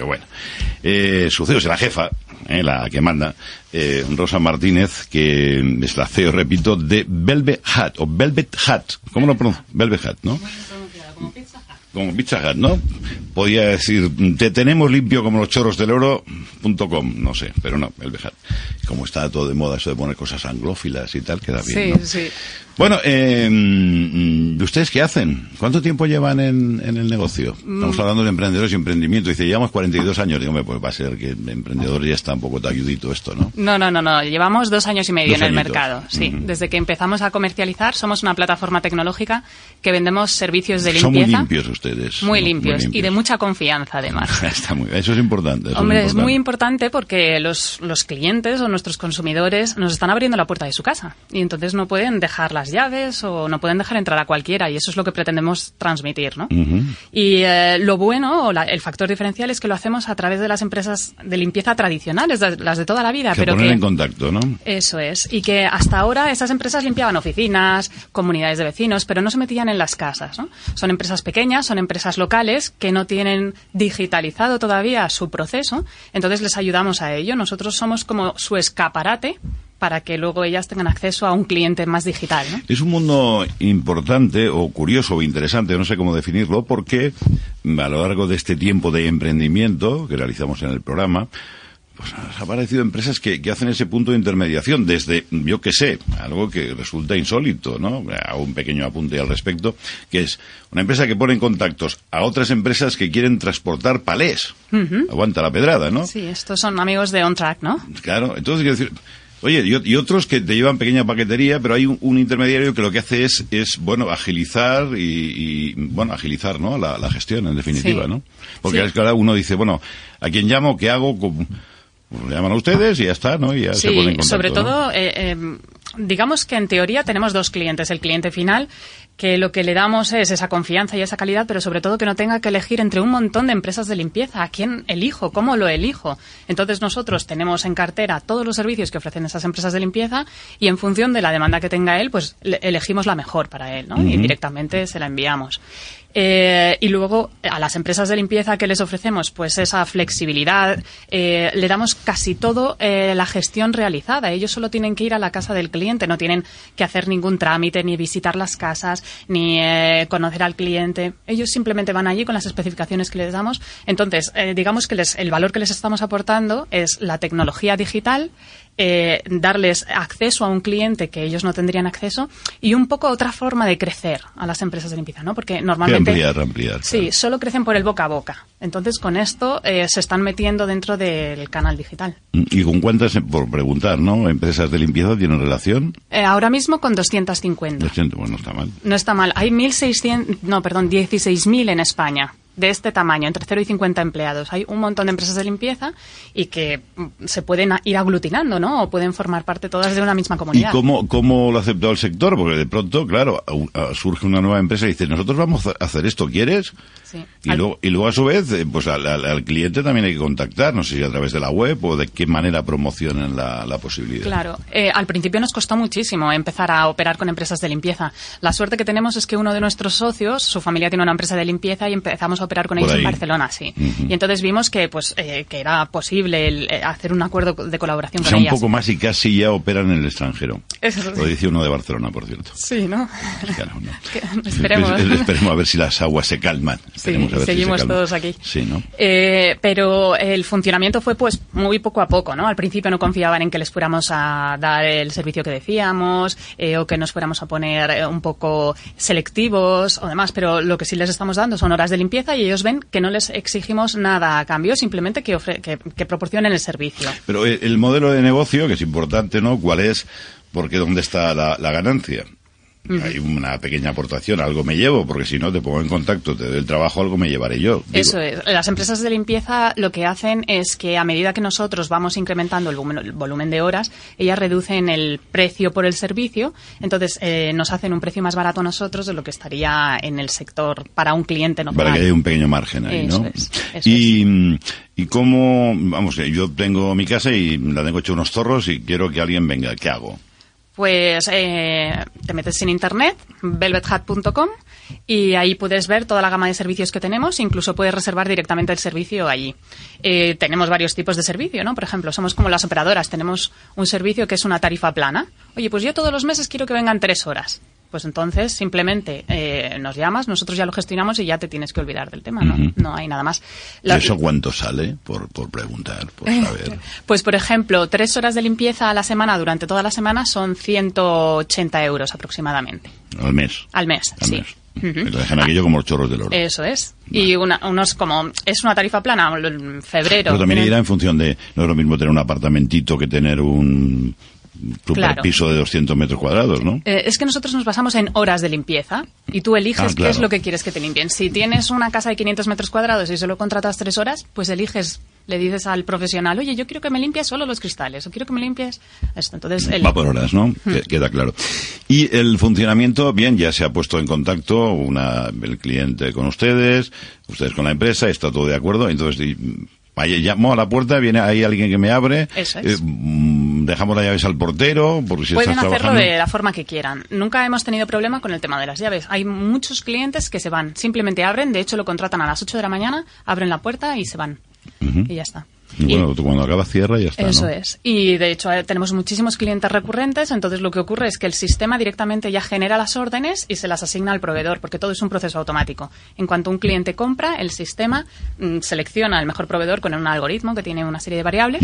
pero bueno. Eh, su CEO es la jefa, eh, la que manda, eh, Rosa Martínez, que es la CEO, repito, de Velvet Hat, o Velvet Hat, ¿cómo lo pronuncio? Velvet Hat, ¿no? Como Hut, ¿no? Podía decir, te tenemos limpio como los chorros del oro.com, no sé, pero no, Velvet Hat. Como está todo de moda eso de poner cosas anglófilas y tal, queda bien, Sí, ¿no? sí. Bueno, eh, ¿ustedes qué hacen? ¿Cuánto tiempo llevan en, en el negocio? Estamos Mm. hablando de emprendedores y emprendimiento. Dice, llevamos 42 años. Digo, pues va a ser que de emprendedor ya está un poco talludito esto, ¿no? No, no, no, no. Llevamos dos años y medio Dos en el mercado. Sí, desde que empezamos a comercializar, somos una plataforma tecnológica que vendemos servicios de Son muy limpieza. limpios ustedes. Muy ¿no? limpios y de mucha confianza, además. Está muy, eso es importante. eso Hombre, es muy importante. importante porque los, los clientes o nuestros consumidores nos están abriendo la puerta de su casa y entonces no pueden dejar las llaves o no pueden dejar entrar a cualquiera y eso es lo que pretendemos transmitir, ¿no? Ujú. Y eh, lo bueno, o la- el factor diferencial es que lo hacemos a través de las empresas de limpieza tradicionales, de- las de toda la vida, Que pero poner que... en contacto, ¿no? Eso es. Y que hasta ahora esas empresas limpiaban oficinas, comunidades de vecinos, pero no se metían en las casas. ¿no? Son empresas pequeñas, son empresas locales que no tienen digitalizado todavía su proceso. Entonces les ayudamos a ello. Nosotros somos como su escaparate para que luego ellas tengan acceso a un cliente más digital. Es un mundo importante o curioso o interesante, no sé cómo definirlo, porque a lo largo de este tiempo de emprendimiento que realizamos en el programa, pues nos ha aparecido empresas que, que hacen ese punto de intermediación desde, yo qué sé, algo que resulta insólito, ¿no? Hago un pequeño apunte al respecto, que es una empresa que pone en contactos a otras empresas que quieren transportar palés. Aguanta la pedrada, ¿no? Sí, estos son amigos de OnTrack, ¿no? Claro, entonces quiero decir, oye, y, otros que te llevan pequeña paquetería, pero hay un, un intermediario que lo que hace es, es bueno, agilizar y, y, bueno, agilizar, ¿no? La, la gestión, en definitiva, Sí. ¿no? Porque Sí. es que ahora uno dice, bueno, ¿a quién llamo? ¿Qué hago? ¿Cómo? Pues le llaman a ustedes y ya está, ¿no? Y ya se Sí, ponen en contacto, sobre ¿no? todo, eh, eh, digamos que en teoría tenemos dos clientes. El cliente final, que lo que le damos es esa confianza y esa calidad, pero sobre todo que no tenga que elegir entre un montón de empresas de limpieza. ¿A quién elijo? ¿Cómo lo elijo? Entonces nosotros tenemos en cartera todos los servicios que ofrecen esas empresas de limpieza y en función de la demanda que tenga él, pues le- elegimos la mejor para él, ¿no? Y directamente se la enviamos. Eh, y luego a las empresas de limpieza que les ofrecemos pues esa flexibilidad, eh, le damos casi todo eh, la gestión realizada. Ellos solo tienen que ir a la casa del cliente, no tienen que hacer ningún trámite, ni visitar las casas, ni eh, conocer al cliente. Ellos simplemente van allí con las especificaciones que les damos. Entonces, eh, digamos que les- el valor que les estamos aportando es la tecnología digital, eh, darles acceso a un cliente que ellos no tendrían acceso y un poco otra forma de crecer a las empresas de limpieza, ¿no? Porque Que normalmente ampliar, ampliar. Sí, claro. solo crecen por el boca a boca. Entonces, con esto eh, se están metiendo dentro del canal digital. ¿Y con cuántas, eh, por preguntar, ¿no? ¿Empresas de limpieza tienen relación? Eh, ahora mismo con 250. Lo siento, Bueno, no está mal. No está mal. Hay 1.600, no, perdón, 16.000 en España de este tamaño, entre 0 y 50 empleados. Hay un montón de empresas de limpieza y que mm, se pueden ir aglutinando, ¿no? O pueden formar parte todas de una misma ¿Y comunidad. cómo, cómo lo ha aceptado el sector? Porque de pronto, claro, surge una nueva empresa y dice, nosotros vamos a hacer esto, ¿quieres? Sí. Y, Al- luego, y luego, a su vez, eh, pues al, al- al cliente también hay que contactar, no sé si a través de la web o de qué manera promocionan la, la posibilidad. Claro, eh, al principio nos costó muchísimo empezar a operar con empresas de limpieza. La suerte que tenemos es que uno de nuestros socios, su familia tiene una empresa de limpieza y empezamos a operar con Por ellos ahí. en Barcelona, sí. Y entonces vimos que, pues, eh, que era posible el, eh, hacer un acuerdo de colaboración O con sea, un poco más y casi ya operan en el extranjero. Eso Lo dice uno de Barcelona, por cierto. Sí, ¿no? Claro, ¿no? Que- esperemos. Es- es- esperemos a ver si las aguas se calman. Sí, Esperemos a ver si se seguimos calman. todos aquí. Sí, ¿no? Eh, pero el funcionamiento fue pues muy poco a poco, ¿no? Al principio no confiaban en que les fuéramos a dar el servicio que decíamos eh, o que nos fuéramos a poner un poco selectivos o demás, pero lo que sí les estamos dando son horas de limpieza y ellos ven que no les exigimos nada a cambio, simplemente que, ofre- que, proporcionen el servicio. Pero el, el modelo de negocio, que es importante, ¿no? ¿Cuál es? Porque ¿dónde está la ganancia? Hay una pequeña aportación, algo me llevo, porque si no te pongo en contacto, te doy el trabajo, algo me llevaré yo. Digo, Eso es. Las empresas de limpieza lo que hacen es que a medida que nosotros vamos incrementando el volumen, el volumen de horas, ellas reducen el precio por el servicio, entonces eh, nos hacen un precio más barato a nosotros de lo que estaría en el sector para un cliente normal. Para que haya un pequeño margen ahí, Eso ¿no? es, eso y, mm, y cómo, vamos, yo tengo mi casa y la tengo hecho unos zorros y quiero que alguien venga, ¿qué hago? Pues eh, te metes en internet, velvethat.com, y ahí puedes ver toda la gama de servicios que tenemos, incluso puedes reservar directamente el servicio allí. Eh, tenemos varios tipos de servicio, ¿no? Por ejemplo, somos como las operadoras, tenemos un servicio que es una tarifa plana. Oye, pues yo todos los meses quiero que vengan tres horas pues entonces simplemente eh, nos llamas, nosotros ya lo gestionamos y ya te tienes que olvidar del tema, ¿no? No hay nada más. La, ¿Eso cuánto sale? Por, por preguntar, por saber. pues, por ejemplo, tres horas de limpieza a la semana durante toda la semana son 180 euros aproximadamente. ¿Al mes? Al mes, sí. Mes. dejan aquello como los chorros del oro. Eso es. Y una, unos como. Es una tarifa plana, en febrero. Pero también irá en función de. No es lo mismo tener un apartamentito que tener un super piso de 200 metros cuadrados, ¿no? Eh, es que nosotros nos basamos en horas de limpieza y tú eliges ah, qué es lo que quieres que te limpien. Si tienes una casa de 500 metros cuadrados y solo contratas tres horas, pues eliges, le dices al profesional, oye, yo quiero que me limpies solo los cristales o quiero que me limpies esto. Entonces, Va por horas, ¿no? Queda claro. Y el funcionamiento, bien, ya se ha puesto en contacto una, el cliente con ustedes, ustedes con la empresa, está todo de acuerdo, entonces Vaya, llamo a la puerta, viene ahí alguien que me abre. Eh, mm, dejamos las llaves al portero. Por si Pueden hacerlo de la forma que quieran. Nunca hemos tenido problema con el tema de las llaves. Hay muchos clientes que se van. Simplemente abren, de hecho lo contratan a las 8 de la mañana, abren la puerta y se van. Y ya está. Y bueno, cuando acaba cierra y ya está. Eso es. Y de hecho eh, tenemos muchísimos clientes recurrentes, entonces lo que ocurre es que el sistema directamente ya genera las órdenes y se las asigna al proveedor, porque todo es un proceso automático. En cuanto un cliente compra, el sistema mm, selecciona el mejor proveedor con un algoritmo que tiene una serie de variables.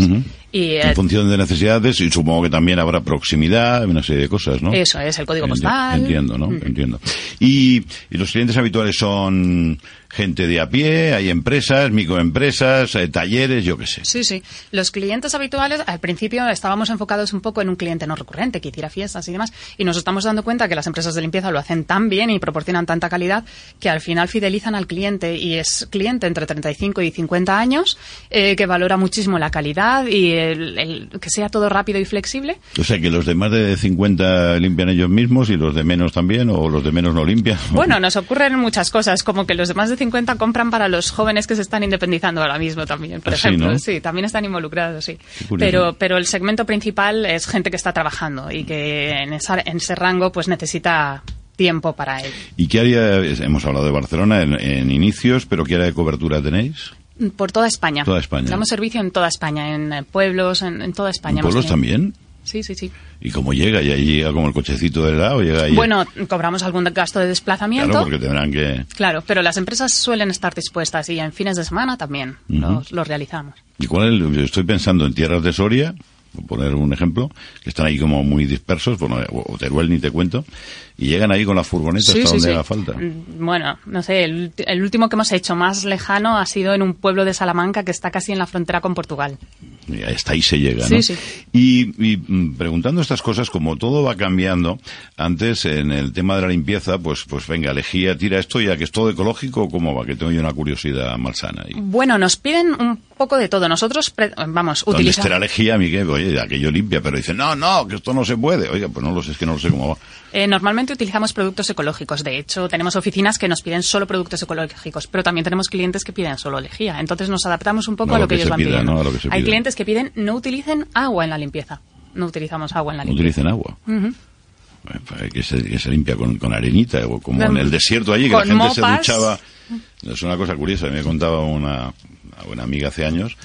y, en función de necesidades, y supongo que también habrá proximidad, una serie de cosas, ¿no? Eso es, el código postal. Entiendo, ¿no? Entiendo. Y, y los clientes habituales son gente de a pie, hay empresas, microempresas, eh, talleres, yo qué sé. Sí, sí. Los clientes habituales, al principio estábamos enfocados un poco en un cliente no recurrente, que hiciera fiestas y demás, y nos estamos dando cuenta que las empresas de limpieza lo hacen tan bien y proporcionan tanta calidad que al final fidelizan al cliente y es cliente entre 35 y 50 años eh, que valora muchísimo la calidad y el, que sea todo rápido y flexible. O sea, que los de más de 50 limpian ellos mismos y los de menos también, o los de menos no limpian. Bueno, nos ocurren muchas cosas, como que los de más de 50 compran para los jóvenes que se están independizando ahora mismo también, por ejemplo. Sí, también están involucrados, sí. Pero, pero el segmento principal es gente que está trabajando y que en, en ese rango pues necesita tiempo para él. ¿Y qué área, hemos hablado de Barcelona en, inicios, pero qué área de cobertura tenéis? Por toda España. Toda España. Damos servicio en toda España, en pueblos, en, toda España. ¿En pueblos también? Sí, sí, sí. ¿Y cómo llega? ¿Y ahí llega como el cochecito del lado? Llega ahí bueno, cobramos algún gasto de desplazamiento. Claro, porque tendrán que... Claro, pero las empresas suelen estar dispuestas y en fines de semana también los, realizamos. ¿Y cuál es? Estoy pensando en tierras de Soria, por poner un ejemplo, que están ahí como muy dispersos, bueno, o Teruel ni te cuento, y llegan ahí con la furgoneta hasta donde haga falta. Mm, bueno, no sé, el, último que hemos hecho más lejano ha sido en un pueblo de Salamanca que está casi en la frontera con Portugal. Y hasta ahí se llega, ¿no? Y, mm, preguntando estas cosas, como todo va cambiando, antes en el tema de la limpieza, pues, pues venga, elegía, tira esto, ya que es todo ecológico, ¿cómo va? Que tengo yo una curiosidad malsana. Ahí. Bueno, nos piden un poco de todo. Nosotros, vamos, utilizamos... la lejía, Miguel? Oye, aquello limpia, pero dicen, no, no, que esto no se puede. Oiga, pues no lo sé, es que no lo sé cómo va. Eh, normalmente utilizamos productos ecológicos. De hecho, tenemos oficinas que nos piden solo productos ecológicos, pero también tenemos clientes que piden solo lejía. Entonces nos adaptamos un poco a lo, que, ellos van pidiendo. Hay clientes que piden no utilicen agua en la limpieza. No utilizamos agua en la limpieza. No utilicen agua. que, se, limpia con, arenita o como en el desierto allí que la gente se duchaba. Es una cosa curiosa. Me contaba una buena amiga hace años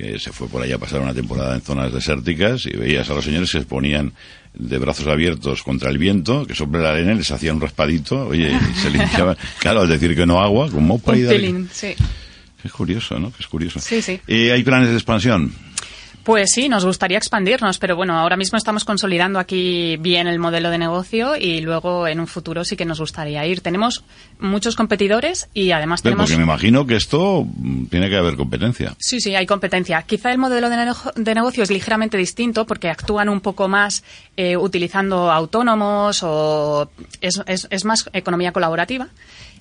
que se fue por allá a pasar una temporada en zonas desérticas y veías a los señores que se ponían de brazos abiertos contra el viento, que sobre la arena les hacía un raspadito, oye, y se limpiaban. claro, al decir que no agua, como mopa y sí. Es curioso, ¿no? Es curioso. Sí, sí. ¿Y hay planes de expansión? Pues sí, nos gustaría expandirnos, pero bueno, ahora mismo estamos consolidando aquí bien el modelo de negocio y luego en un futuro sí que nos gustaría ir. Tenemos muchos competidores y además tenemos... Porque me imagino que esto mm, tiene que haber competencia. Sí, sí, hay competencia. Quizá el modelo de, negocio es ligeramente distinto porque actúan un poco más eh, utilizando autónomos o es, es más economía colaborativa.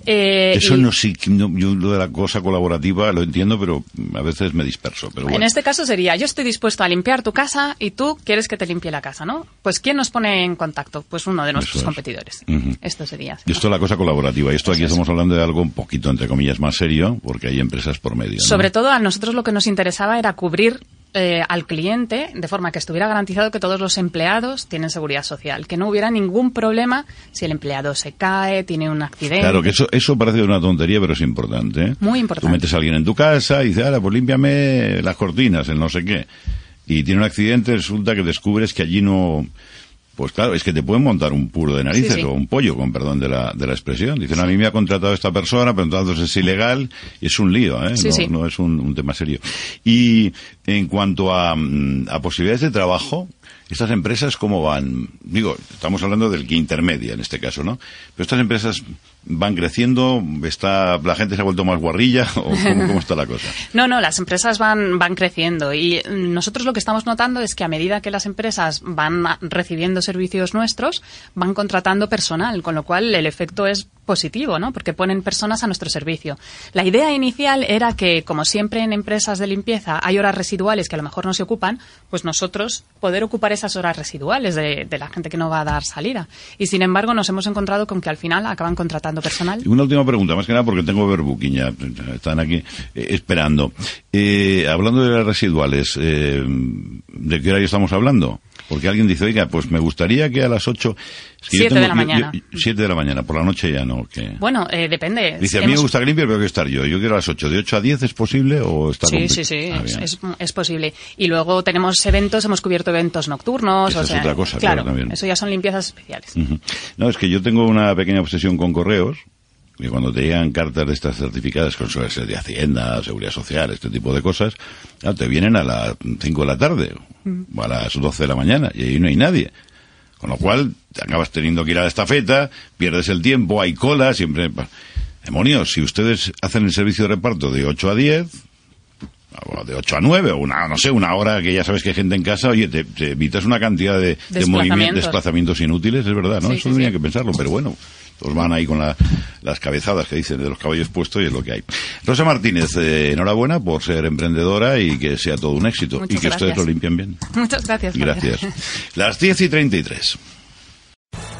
Eh, Eso no sí, yo lo de la cosa colaborativa lo entiendo, pero a veces me disperso. Pero En este caso sería, yo estoy dispuesto a limpiar tu casa y tú quieres que te limpie la casa, ¿no? Pues ¿quién nos pone en contacto? Pues uno de nuestros competidores. Esto sería. Y esto es la cosa colaborativa. Y esto aquí estamos hablando de algo un poquito, entre comillas, más serio, porque hay empresas por medio. Sobre todo a nosotros lo que nos interesaba era cubrir eh, al cliente de forma que estuviera garantizado que todos los empleados tienen seguridad social, que no hubiera ningún problema si el empleado se cae, tiene un accidente. Claro, que eso, eso parece una tontería, pero es importante. ¿eh? Muy importante. Tú metes a alguien en tu casa y dices, ahora, pues límpiame las cortinas, el no sé qué. Y tiene un accidente, resulta que descubres que allí no, pues claro, es que te pueden montar un puro de narices Sí, sí. o un pollo, con perdón de la, de la expresión. Dicen, a mí me ha contratado esta persona, pero entonces es ilegal y es un lío, ¿eh? Sí, no, sí. no es un, un tema serio. Y en cuanto a, mm, a posibilidades de trabajo, estas empresas, ¿cómo van? Digo, estamos hablando del que intermedia en este caso, ¿no? Pero estas empresas van creciendo, está, la gente se ha vuelto más guarrilla, o cómo, cómo está la cosa. No, no, las empresas van, van creciendo y mm, nosotros lo que estamos notando es que a medida que las empresas van a- recibiendo servicios nuestros, van contratando personal, con lo cual el efecto es positivo, ¿no? Porque ponen personas a nuestro servicio. La idea inicial era que, como siempre en empresas de limpieza hay horas residuales que a lo mejor no se ocupan, pues nosotros poder ocupar esas horas residuales de, de la gente que no va a dar salida. Y sin embargo nos hemos encontrado con que al final acaban contratando personal. Una última pregunta, más que nada porque tengo ya, están aquí eh, esperando. Eh, hablando de las residuales, eh, ¿de qué horario estamos hablando? Porque alguien dice, oiga, pues me gustaría que a las 8... Siete de la mañana. 7 de la mañana, por la noche ya no. que Bueno, eh, depende. Dice, a mí me gusta que limpie, pero quiero estar yo. Yo quiero a las 8. ¿De 8 a 10 es posible o está Sí, sí, sí, Ah, es, es- es posible. Y luego tenemos eventos, hemos cubierto eventos nocturnos. Esa o es sea, otra cosa, claro, claro, también. eso ya son limpiezas especiales. No, es que yo tengo una pequeña obsesión con correos. Y cuando te llegan cartas de estas certificadas con suele ser de Hacienda, Seguridad Social, este tipo de cosas, te vienen a las 5 de la tarde a las 12 de la mañana y ahí no hay nadie. Con lo cual, te acabas teniendo que ir a la estafeta, pierdes el tiempo, hay cola, siempre... Demonios, si ustedes hacen el servicio de reparto de 8 a 10, o de 8 a 9, o una, no sé, una hora que ya sabes que hay gente en casa, oye, te, te evitas una cantidad de, de movimientos, Desplazamientos. inútiles, es verdad, ¿no? Sí, Eso sí, tenía sí. que pensarlo, pero bueno, todos van ahí con la- las cabezadas que dicen de los caballos puestos y es lo que hay. Rosa Martínez, eh, enhorabuena por ser emprendedora y que sea todo un éxito Muchas y que ustedes lo limpien bien. Muchas gracias. Gracias. Las 10 y 33.